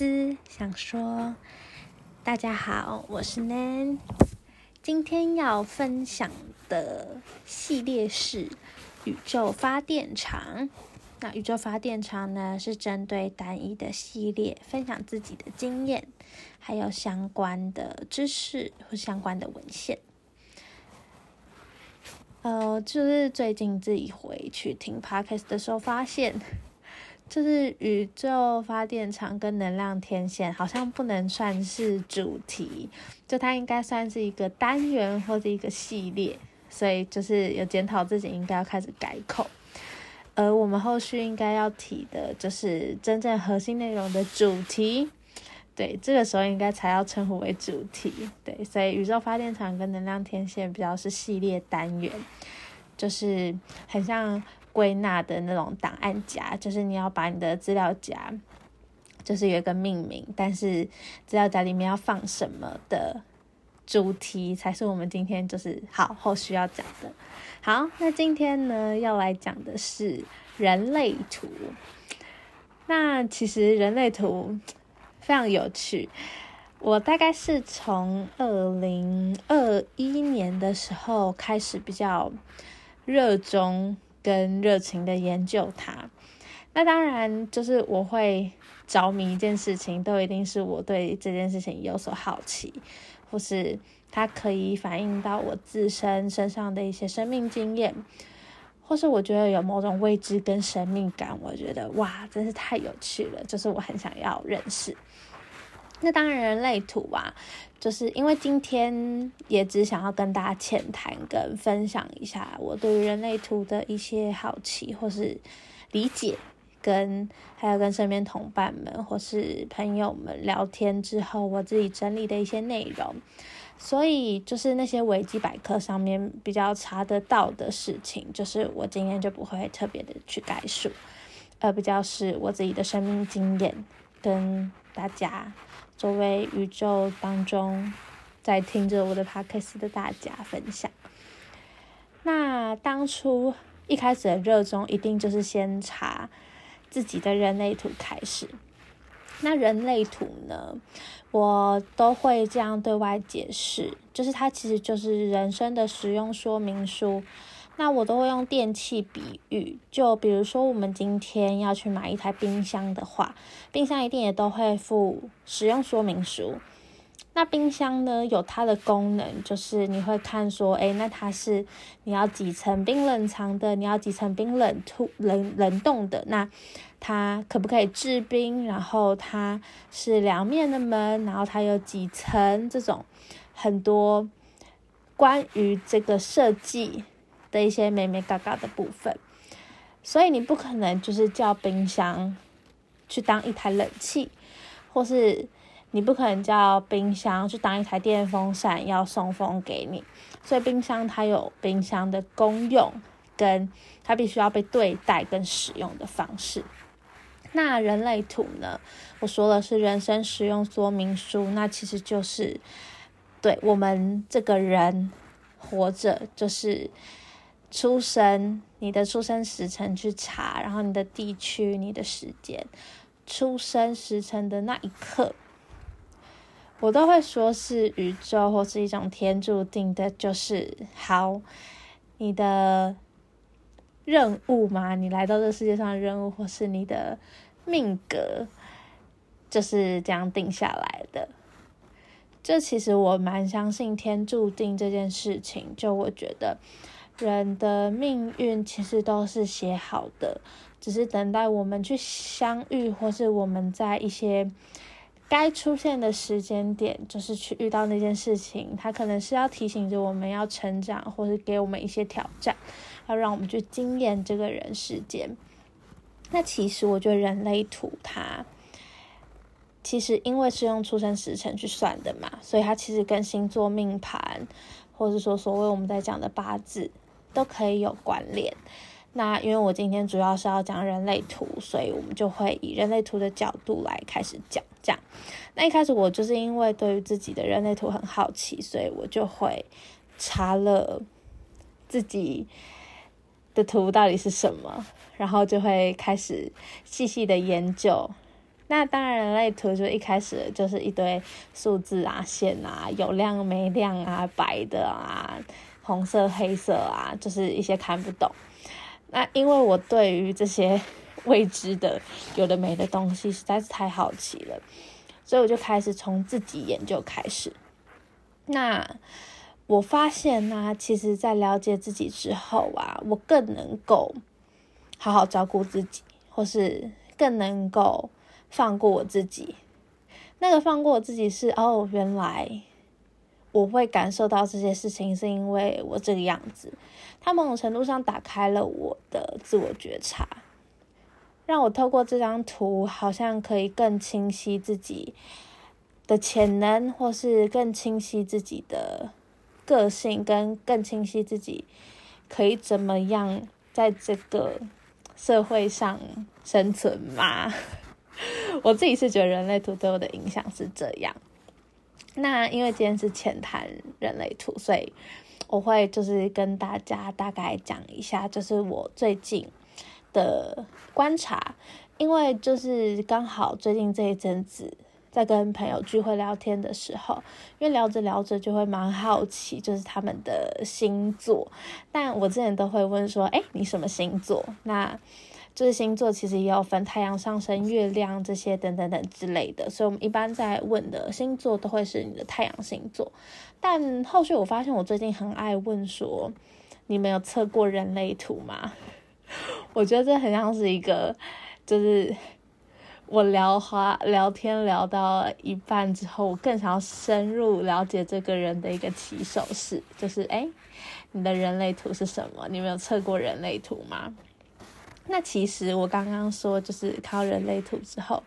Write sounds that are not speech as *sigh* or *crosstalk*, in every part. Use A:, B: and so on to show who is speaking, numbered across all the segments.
A: 思想说，大家好，我是 Nan，今天要分享的系列是宇宙发电厂。那宇宙发电厂呢，是针对单一的系列分享自己的经验，还有相关的知识或相关的文献。呃，就是最近自己回去听 podcast 的时候，发现就是宇宙发电厂跟能量天线好像不能算是主题，就它应该算是一个单元或者一个系列，所以就是有检讨自己应该要开始改口。而我们后续应该要提的就是真正核心内容的主题。对，这个时候应该才要称呼为主题。对，所以宇宙发电厂跟能量天线比较是系列单元，就是很像归纳的那种档案夹，就是你要把你的资料夹，就是有一个命名，但是资料夹里面要放什么的主题，才是我们今天就是好后续要讲的。好，那今天呢要来讲的是人类图。那其实人类图。非常有趣，我大概是从二零二一年的时候开始比较热衷跟热情的研究它。那当然就是我会着迷一件事情，都一定是我对这件事情有所好奇，或是它可以反映到我自身身上的一些生命经验，或是我觉得有某种未知跟神秘感，我觉得哇，真是太有趣了，就是我很想要认识。那当然，人类图啊，就是因为今天也只想要跟大家浅谈跟分享一下我对于人类图的一些好奇或是理解，跟还有跟身边同伴们或是朋友们聊天之后，我自己整理的一些内容。所以就是那些维基百科上面比较查得到的事情，就是我今天就不会特别的去概述，而比较是我自己的生命经验跟大家。作为宇宙当中在听着我的 podcast 的大家分享，那当初一开始的热衷一定就是先查自己的人类图开始。那人类图呢，我都会这样对外解释，就是它其实就是人生的使用说明书。那我都会用电器比喻，就比如说我们今天要去买一台冰箱的话，冰箱一定也都会附使用说明书。那冰箱呢，有它的功能，就是你会看说，诶，那它是你要几层冰冷藏的，你要几层冰冷突冷冷冻的，那它可不可以制冰？然后它是两面的门，然后它有几层，这种很多关于这个设计。的一些美美嘎嘎的部分，所以你不可能就是叫冰箱去当一台冷气，或是你不可能叫冰箱去当一台电风扇要送风给你。所以冰箱它有冰箱的功用，跟它必须要被对待跟使用的方式。那人类图呢？我说的是人生使用说明书，那其实就是对我们这个人活着就是。出生，你的出生时辰去查，然后你的地区、你的时间，出生时辰的那一刻，我都会说是宇宙或是一种天注定的，就是好，你的任务嘛，你来到这世界上的任务，或是你的命格，就是这样定下来的。这其实我蛮相信天注定这件事情，就我觉得。人的命运其实都是写好的，只是等待我们去相遇，或是我们在一些该出现的时间点，就是去遇到那件事情。它可能是要提醒着我们要成长，或是给我们一些挑战，要让我们去经验这个人世间。那其实我觉得人类图它其实因为是用出生时辰去算的嘛，所以它其实跟星座命盘，或者说所谓我们在讲的八字。都可以有关联。那因为我今天主要是要讲人类图，所以我们就会以人类图的角度来开始讲。这样，那一开始我就是因为对于自己的人类图很好奇，所以我就会查了自己的图到底是什么，然后就会开始细细的研究，那当然，人类图就一开始就是一堆数字啊、线啊，有亮没亮啊、白的啊、红色、黑色啊，就是一些看不懂。那因为我对于这些未知的、有的没的东西实在是太好奇了，所以我就开始从自己研究开始。那我发现呢，其实，在了解自己之后啊，我更能够好好照顾自己，或是更能够。放过我自己，那个放过我自己是哦，原来我会感受到这些事情，是因为我这个样子。它某种程度上打开了我的自我觉察，让我透过这张图，好像可以更清晰自己的潜能，或是更清晰自己的个性，跟更清晰自己可以怎么样在这个社会上生存嘛。*laughs* 我自己是觉得人类图对我的影响是这样。那因为今天是浅谈人类图，所以我会就是跟大家大概讲一下，就是我最近的观察。因为就是刚好最近这一阵子在跟朋友聚会聊天的时候，因为聊着聊着就会蛮好奇，就是他们的星座。但我之前都会问说：“哎，你什么星座？”那就是星座其实也有分太阳上升、月亮这些等等等之类的，所以我们一般在问的星座都会是你的太阳星座。但后续我发现，我最近很爱问说，你们有测过人类图吗？*laughs* 我觉得这很像是一个，就是我聊话聊天聊到一半之后，我更想要深入了解这个人的一个起手式，就是哎，你的人类图是什么？你们有测过人类图吗？那其实我刚刚说，就是靠人类图之后，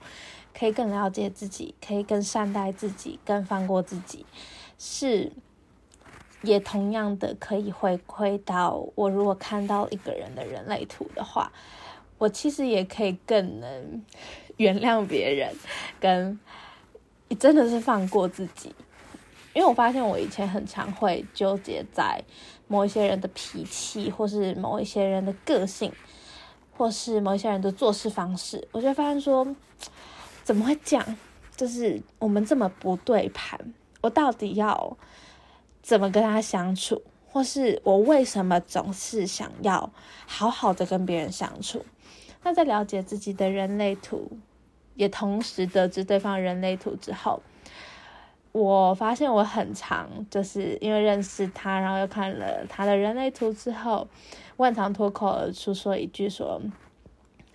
A: 可以更了解自己，可以更善待自己，更放过自己，是也同样的可以回馈到我。如果看到一个人的人类图的话，我其实也可以更能 *laughs* 原谅别人，跟真的是放过自己。因为我发现我以前很常会纠结在某一些人的脾气，或是某一些人的个性。或是某一些人的做事方式，我就发现说，怎么会这样？就是我们这么不对盘，我到底要怎么跟他相处？或是我为什么总是想要好好的跟别人相处？那在了解自己的人类图，也同时得知对方人类图之后，我发现我很长就是因为认识他，然后又看了他的人类图之后。万常脱口而出说一句：“说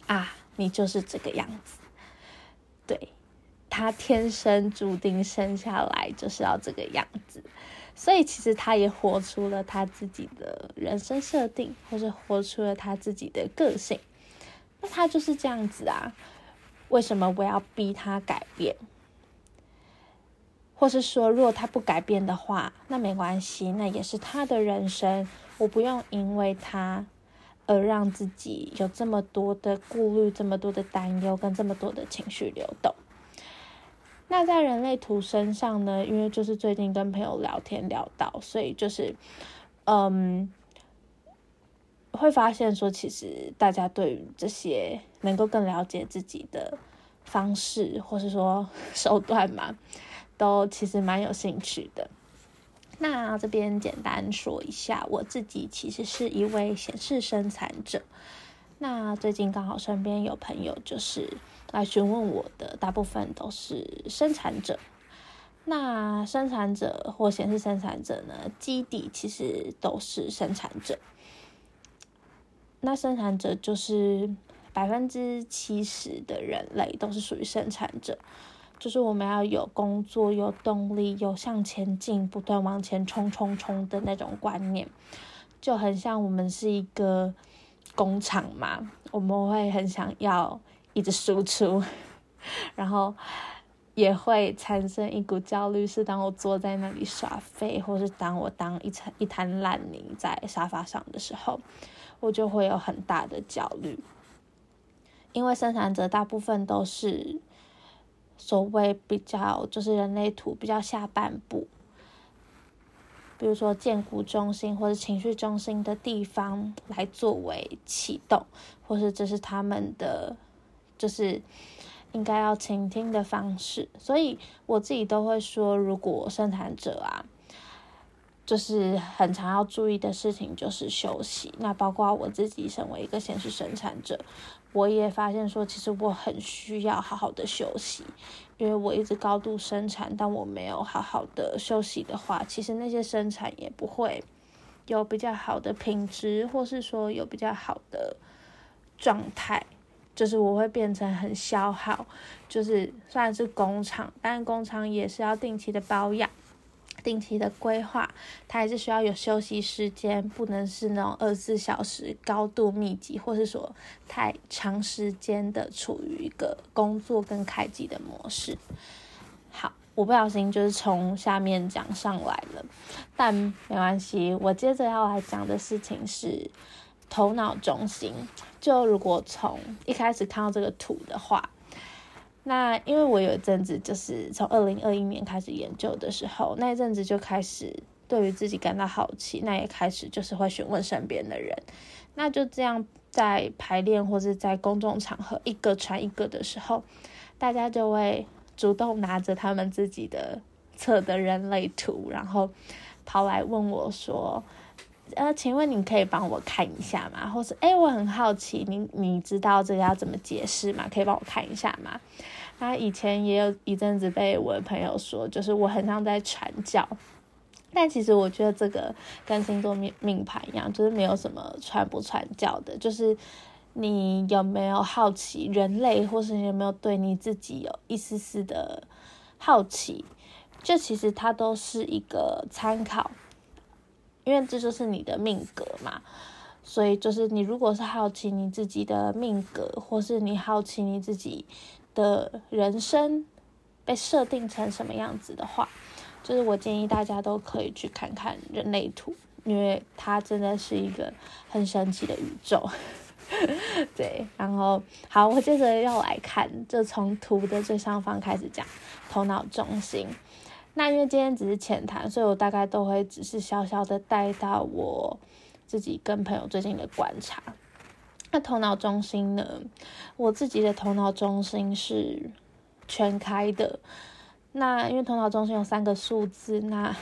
A: 啊，你就是这个样子。”对，他天生注定生下来就是要这个样子，所以其实他也活出了他自己的人生设定，或是活出了他自己的个性。那他就是这样子啊？为什么我要逼他改变？或是说，如果他不改变的话，那没关系，那也是他的人生。我不用因为他而让自己有这么多的顾虑、这么多的担忧跟这么多的情绪流动。那在人类图身上呢？因为就是最近跟朋友聊天聊到，所以就是嗯，会发现说，其实大家对于这些能够更了解自己的方式，或是说 *laughs* 手段嘛，都其实蛮有兴趣的。那这边简单说一下，我自己其实是一位显示生产者。那最近刚好身边有朋友就是来询问我的，大部分都是生产者。那生产者或显示生产者呢，基底其实都是生产者。那生产者就是百分之七十的人类都是属于生产者。就是我们要有工作、有动力、有向前进、不断往前冲、冲、冲的那种观念，就很像我们是一个工厂嘛，我们会很想要一直输出，然后也会产生一股焦虑，是当我坐在那里耍废，或是当我当一层一滩烂泥在沙发上的时候，我就会有很大的焦虑，因为生产者大部分都是。所谓比较就是人类图比较下半部，比如说建骨中心或者情绪中心的地方来作为启动，或是这是他们的就是应该要倾听的方式。所以我自己都会说，如果生产者啊。就是很常要注意的事情就是休息，那包括我自己身为一个显示生产者，我也发现说，其实我很需要好好的休息，因为我一直高度生产，但我没有好好的休息的话，其实那些生产也不会有比较好的品质，或是说有比较好的状态，就是我会变成很消耗，就是虽然是工厂，但工厂也是要定期的保养。定期的规划，它还是需要有休息时间，不能是那种二十四小时高度密集，或是说太长时间的处于一个工作跟开机的模式。好，我不小心就是从下面讲上来了，但没关系，我接着要来讲的事情是头脑中心。就如果从一开始看到这个图的话。那因为我有一阵子就是从二零二一年开始研究的时候，那一阵子就开始对于自己感到好奇，那也开始就是会询问身边的人，那就这样在排练或者在公众场合一个传一个的时候，大家就会主动拿着他们自己的测的人类图，然后跑来问我说：“呃，请问你可以帮我看一下吗？或是哎，我很好奇，你你知道这个要怎么解释吗？可以帮我看一下吗？”他以前也有一阵子被我的朋友说，就是我很像在传教，但其实我觉得这个跟星座命命盘一样，就是没有什么传不传教的，就是你有没有好奇人类，或是你有没有对你自己有一丝丝的好奇，就其实它都是一个参考，因为这就是你的命格嘛，所以就是你如果是好奇你自己的命格，或是你好奇你自己。的人生被设定成什么样子的话，就是我建议大家都可以去看看人类图，因为它真的是一个很神奇的宇宙。*laughs* 对，然后好，我接着要来看，就从图的最上方开始讲头脑中心。那因为今天只是浅谈，所以我大概都会只是小小的带到我自己跟朋友最近的观察。那头脑中心呢？我自己的头脑中心是全开的。那因为头脑中心有三个数字，那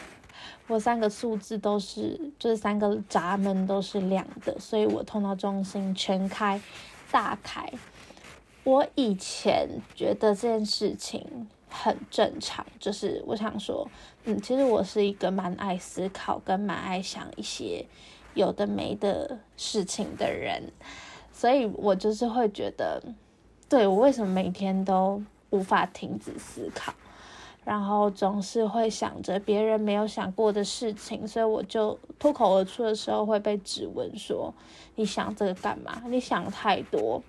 A: 我三个数字都是，就是三个闸门都是亮的，所以我头脑中心全开、大开。我以前觉得这件事情很正常，就是我想说，嗯，其实我是一个蛮爱思考跟蛮爱想一些有的没的事情的人。所以我就是会觉得，对我为什么每天都无法停止思考，然后总是会想着别人没有想过的事情，所以我就脱口而出的时候会被质问说：“你想这个干嘛？你想太多。”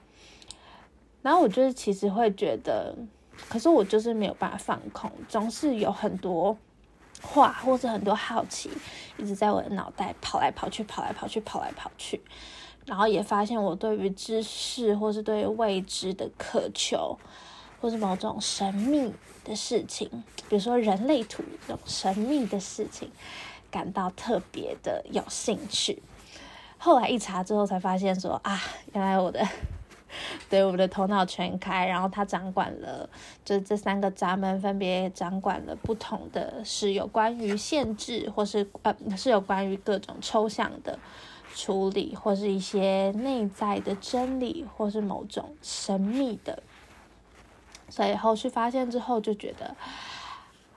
A: 然后我就是其实会觉得，可是我就是没有办法放空，总是有很多话或者很多好奇一直在我的脑袋跑来跑去，跑来跑去，跑来跑去。然后也发现我对于知识，或是对未知的渴求，或是某种神秘的事情，比如说人类图这种神秘的事情，感到特别的有兴趣。后来一查之后才发现，说啊，原来我的对我们的头脑全开，然后他掌管了，就这三个闸门分别掌管了不同的，是有关于限制，或是呃是有关于各种抽象的。处理或是一些内在的真理，或是某种神秘的，所以后续发现之后就觉得，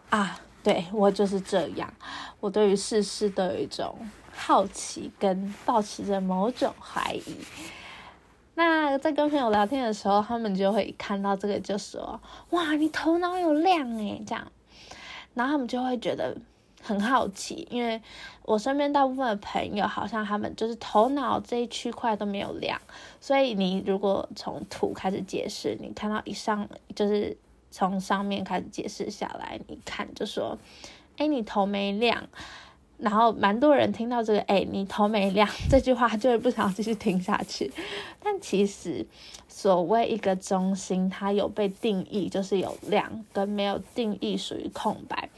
A: 啊，对我就是这样，我对于世事都有一种好奇，跟保持着某种怀疑。那在跟朋友聊天的时候，他们就会看到这个就说：“哇，你头脑有亮诶。”这样，然后他们就会觉得。很好奇，因为我身边大部分的朋友好像他们就是头脑这一区块都没有亮，所以你如果从图开始解释，你看到以上就是从上面开始解释下来，你看就说，哎，你头没亮，然后蛮多人听到这个，哎，你头没亮 *laughs* 这句话就会不想继续听下去，但其实所谓一个中心，它有被定义就是有亮跟没有定义属于空白。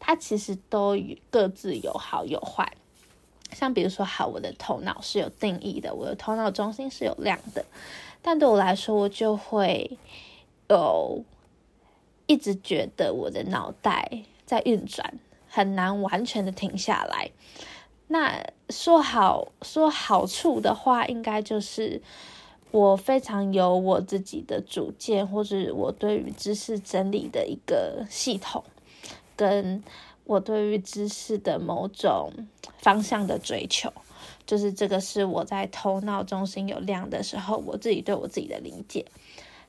A: 它其实都各自有好有坏，像比如说，好，我的头脑是有定义的，我的头脑中心是有亮的，但对我来说，我就会有一直觉得我的脑袋在运转，很难完全的停下来。那说好说好处的话，应该就是我非常有我自己的主见，或者我对于知识整理的一个系统，跟我对于知识的某种方向的追求，就是这个是我在头脑中心有量的时候，我自己对我自己的理解。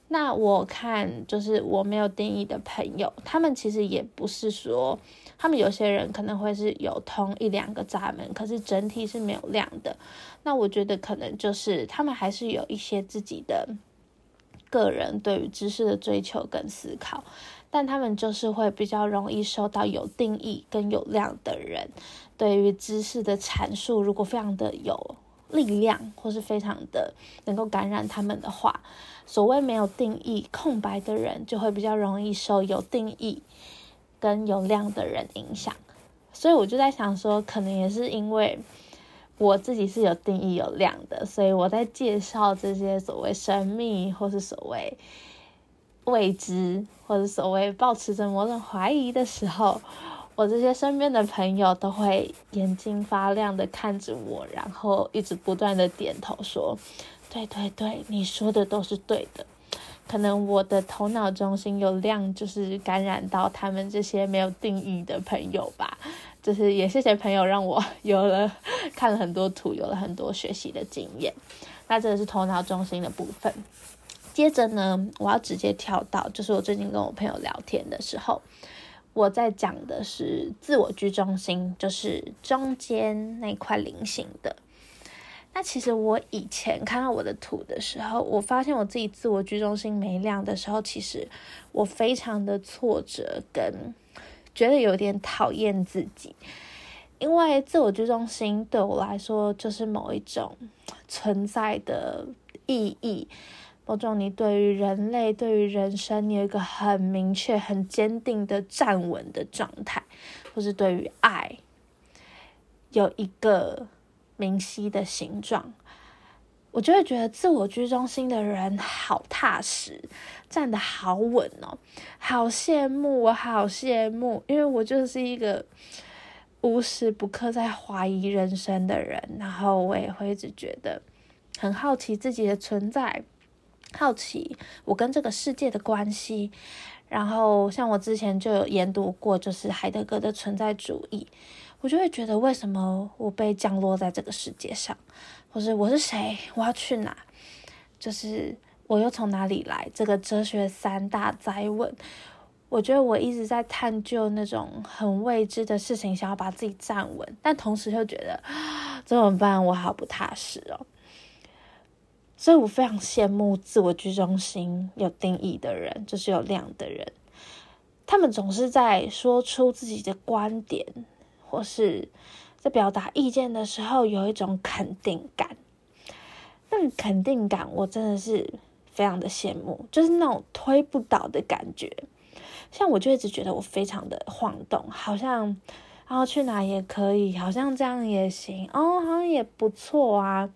A: 那我看就是我没有定义的朋友，他们其实也不是说。他们有些人可能会是有通一两个闸门，可是整体是没有亮的。那我觉得可能就是他们还是有一些自己的个人对于知识的追求跟思考，但他们就是会比较容易受到有定义跟有量的人对于知识的阐述，如果非常的有力量或是非常的能够感染他们的话，所谓没有定义空白的人就会比较容易受有定义。跟有量的人影响，所以我就在想说，可能也是因为我自己是有定义有量的，所以我在介绍这些所谓神秘或是所谓未知或者所谓保持着某种怀疑的时候，我这些身边的朋友都会眼睛发亮的看着我，然后一直不断的点头说：“对对对，你说的都是对的。”可能我的头脑中心有量，就是感染到他们这些没有定义的朋友吧。就是也谢谢朋友让我 *laughs* 有了看了很多图，有了很多学习的经验。那这是头脑中心的部分。接着呢，我要直接跳到，就是我最近跟我朋友聊天的时候，我在讲的是自我居中心，就是中间那块菱形的。那其实我以前看到我的图的时候，我发现我自己自我居中心没亮的时候，其实我非常的挫折，跟觉得有点讨厌自己，因为自我居中心对我来说就是某一种存在的意义，某种你对于人类、对于人生，你有一个很明确、很坚定的站稳的状态，或是对于爱有一个。明晰的形状，我就会觉得自我居中心的人好踏实，站得好稳哦，好羡慕，我好羡慕，因为我就是一个无时不刻在怀疑人生的人，然后我也会一直觉得很好奇自己的存在，好奇我跟这个世界的关系，然后像我之前就有研读过，就是海德格的存在主义。我就会觉得，为什么我被降落在这个世界上，或是我是谁，我要去哪，就是我又从哪里来？这个哲学三大灾问，我觉得我一直在探究那种很未知的事情，想要把自己站稳，但同时又觉得怎么办？我好不踏实哦。所以我非常羡慕自我居中心有定义的人，就是有量的人，他们总是在说出自己的观点。或是在表达意见的时候，有一种肯定感。那个肯定感，我真的是非常的羡慕，就是那种推不倒的感觉。像我就一直觉得我非常的晃动，好像然后去哪也可以，好像这样也行哦，好像也不错啊。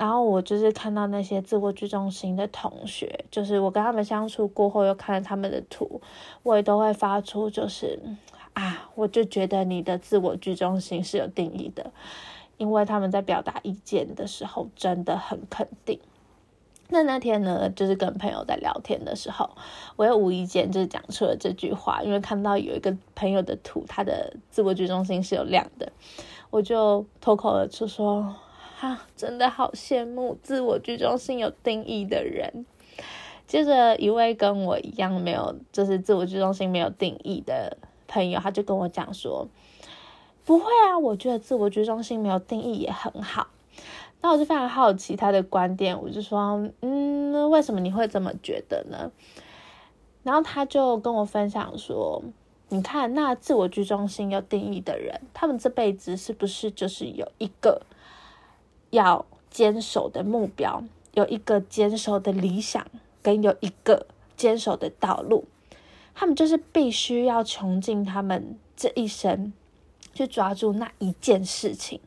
A: 然后我就是看到那些自我居中心的同学，就是我跟他们相处过后，又看了他们的图，我也都会发出就是。啊，我就觉得你的自我居中心是有定义的，因为他们在表达意见的时候真的很肯定。那那天呢，就是跟朋友在聊天的时候，我又无意间就是讲出了这句话，因为看到有一个朋友的图，他的自我居中心是有亮的，我就脱口而出说：“哈，真的好羡慕自我居中心有定义的人。”接着一位跟我一样没有，就是自我居中心没有定义的。朋友他就跟我讲说，不会啊，我觉得自我居中心没有定义也很好。那我就非常好奇他的观点，我就说，嗯，为什么你会这么觉得呢？然后他就跟我分享说，你看那自我居中心有定义的人，他们这辈子是不是就是有一个要坚守的目标，有一个坚守的理想，跟有一个坚守的道路？他们就是必须要穷尽他们这一生，去抓住那一件事情，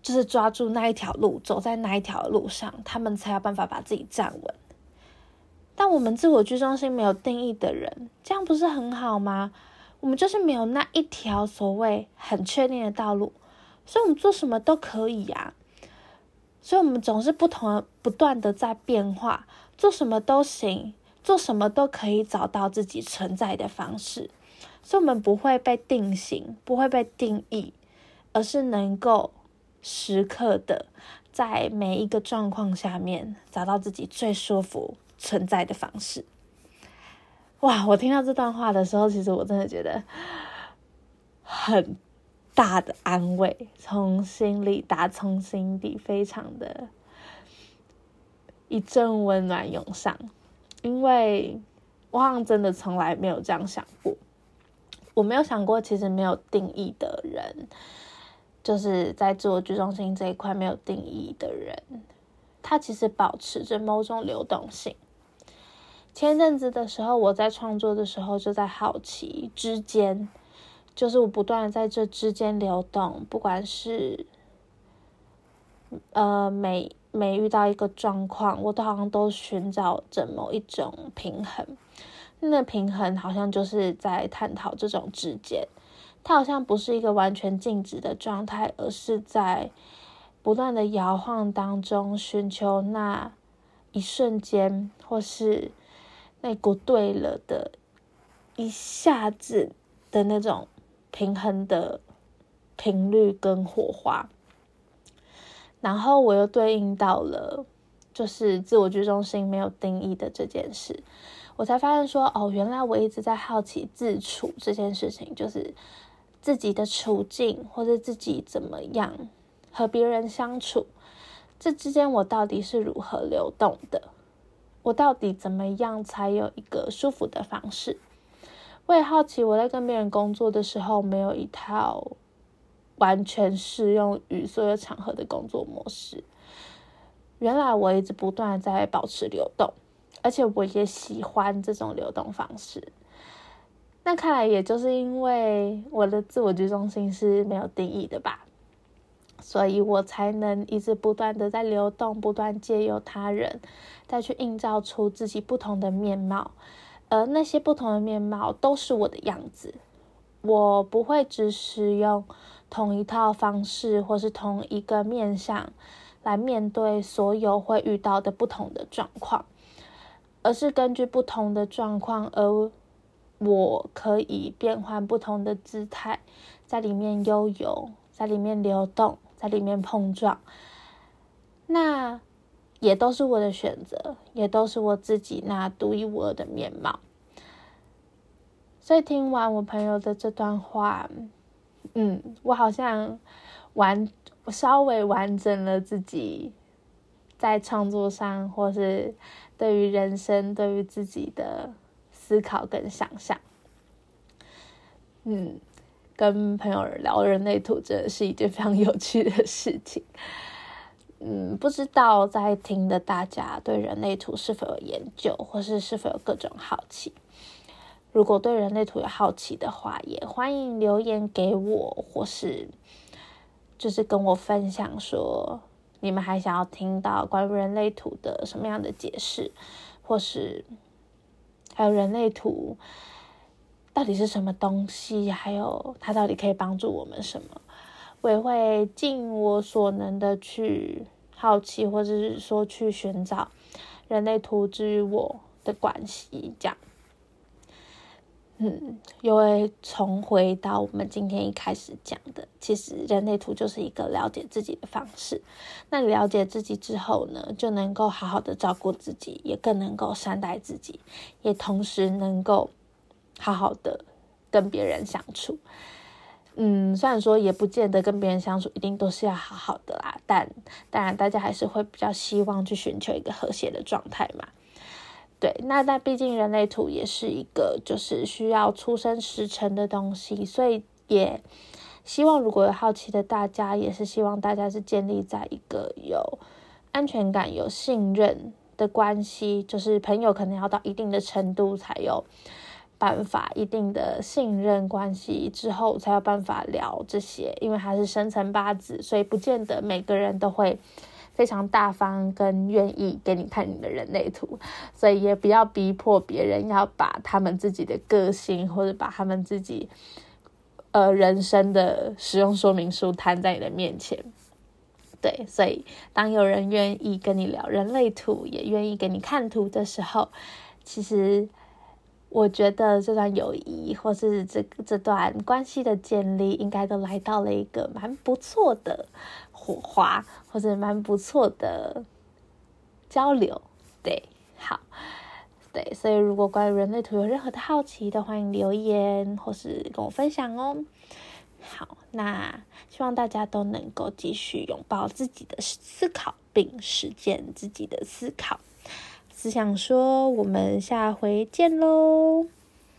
A: 就是抓住那一条路，走在那一条路上，他们才有办法把自己站稳。但我们自我居中心没有定义的人，这样不是很好吗？我们就是没有那一条所谓很确定的道路，所以我们做什么都可以呀。所以，我们总是不同、不断的在变化，做什么都行，做什么都可以找到自己存在的方式。所以，我们不会被定型，不会被定义，而是能够时刻的在每一个状况下面找到自己最舒服存在的方式。哇！我听到这段话的时候，其实我真的觉得很大的安慰，从心里打从心底，非常的一阵温暖涌上。因为我好像真的从来没有这样想过，我没有想过，其实没有定义的人，就是在自我居中心这一块没有定义的人，他其实保持着某种流动性。前阵子的时候，我在创作的时候就在好奇之间，就是我不断的在这之间流动，不管是呃每每遇到一个状况，我都好像都寻找着某一种平衡。那平衡好像就是在探讨这种之间，它好像不是一个完全静止的状态，而是在不断的摇晃当中寻求那一瞬间，或是。那股对了的，一下子的那种平衡的频率跟火花，然后我又对应到了，就是自我居中心没有定义的这件事，我才发现说，哦，原来我一直在好奇自处这件事情，就是自己的处境或者自己怎么样和别人相处，这之间我到底是如何流动的。我到底怎么样才有一个舒服的方式？我也好奇，我在跟别人工作的时候，没有一套完全适用于所有场合的工作模式。原来我一直不断在保持流动，而且我也喜欢这种流动方式。那看来，也就是因为我的自我居中心是没有定义的吧，所以我才能一直不断的在流动，不断借由他人。再去映照出自己不同的面貌，而那些不同的面貌都是我的样子。我不会只使用同一套方式，或是同一个面相来面对所有会遇到的不同的状况，而是根据不同的状况，而我可以变换不同的姿态，在里面悠游，在里面流动，在里面碰撞。那。也都是我的选择，也都是我自己那独一无二的面貌。所以听完我朋友的这段话，嗯，我好像完稍微完整了自己在创作上，或是对于人生、对于自己的思考跟想象。嗯，跟朋友聊人类图真的是一件非常有趣的事情。嗯，不知道在听的大家对人类图是否有研究，或是是否有各种好奇？如果对人类图有好奇的话，也欢迎留言给我，或是就是跟我分享说，你们还想要听到关于人类图的什么样的解释，或是还有人类图到底是什么东西，还有它到底可以帮助我们什么？我也会尽我所能的去好奇，或者是说去寻找人类图之于我的关系，这样。嗯，又会重回到我们今天一开始讲的，其实人类图就是一个了解自己的方式。那了解自己之后呢，就能够好好的照顾自己，也更能够善待自己，也同时能够好好的跟别人相处。嗯，虽然说也不见得跟别人相处一定都是要好好的啦，但当然大家还是会比较希望去寻求一个和谐的状态嘛。对，那但毕竟人类图也是一个就是需要出生时辰的东西，所以也希望如果有好奇的大家，也是希望大家是建立在一个有安全感、有信任的关系，就是朋友可能要到一定的程度才有。办法一定的信任关系之后，才有办法聊这些。因为它是生辰八字，所以不见得每个人都会非常大方跟愿意给你看你的人类图，所以也不要逼迫别人要把他们自己的个性或者把他们自己呃人生的使用说明书摊在你的面前。对，所以当有人愿意跟你聊人类图，也愿意给你看图的时候，其实我觉得这段友谊或是这这段关系的建立，应该都来到了一个蛮不错的火花，或者蛮不错的交流。对，好，对，所以如果关于人类图有任何的好奇的，欢迎留言或是跟我分享哦。好，那希望大家都能够继续拥抱自己的思考，并实践自己的思考。只想说，我们下回见喽。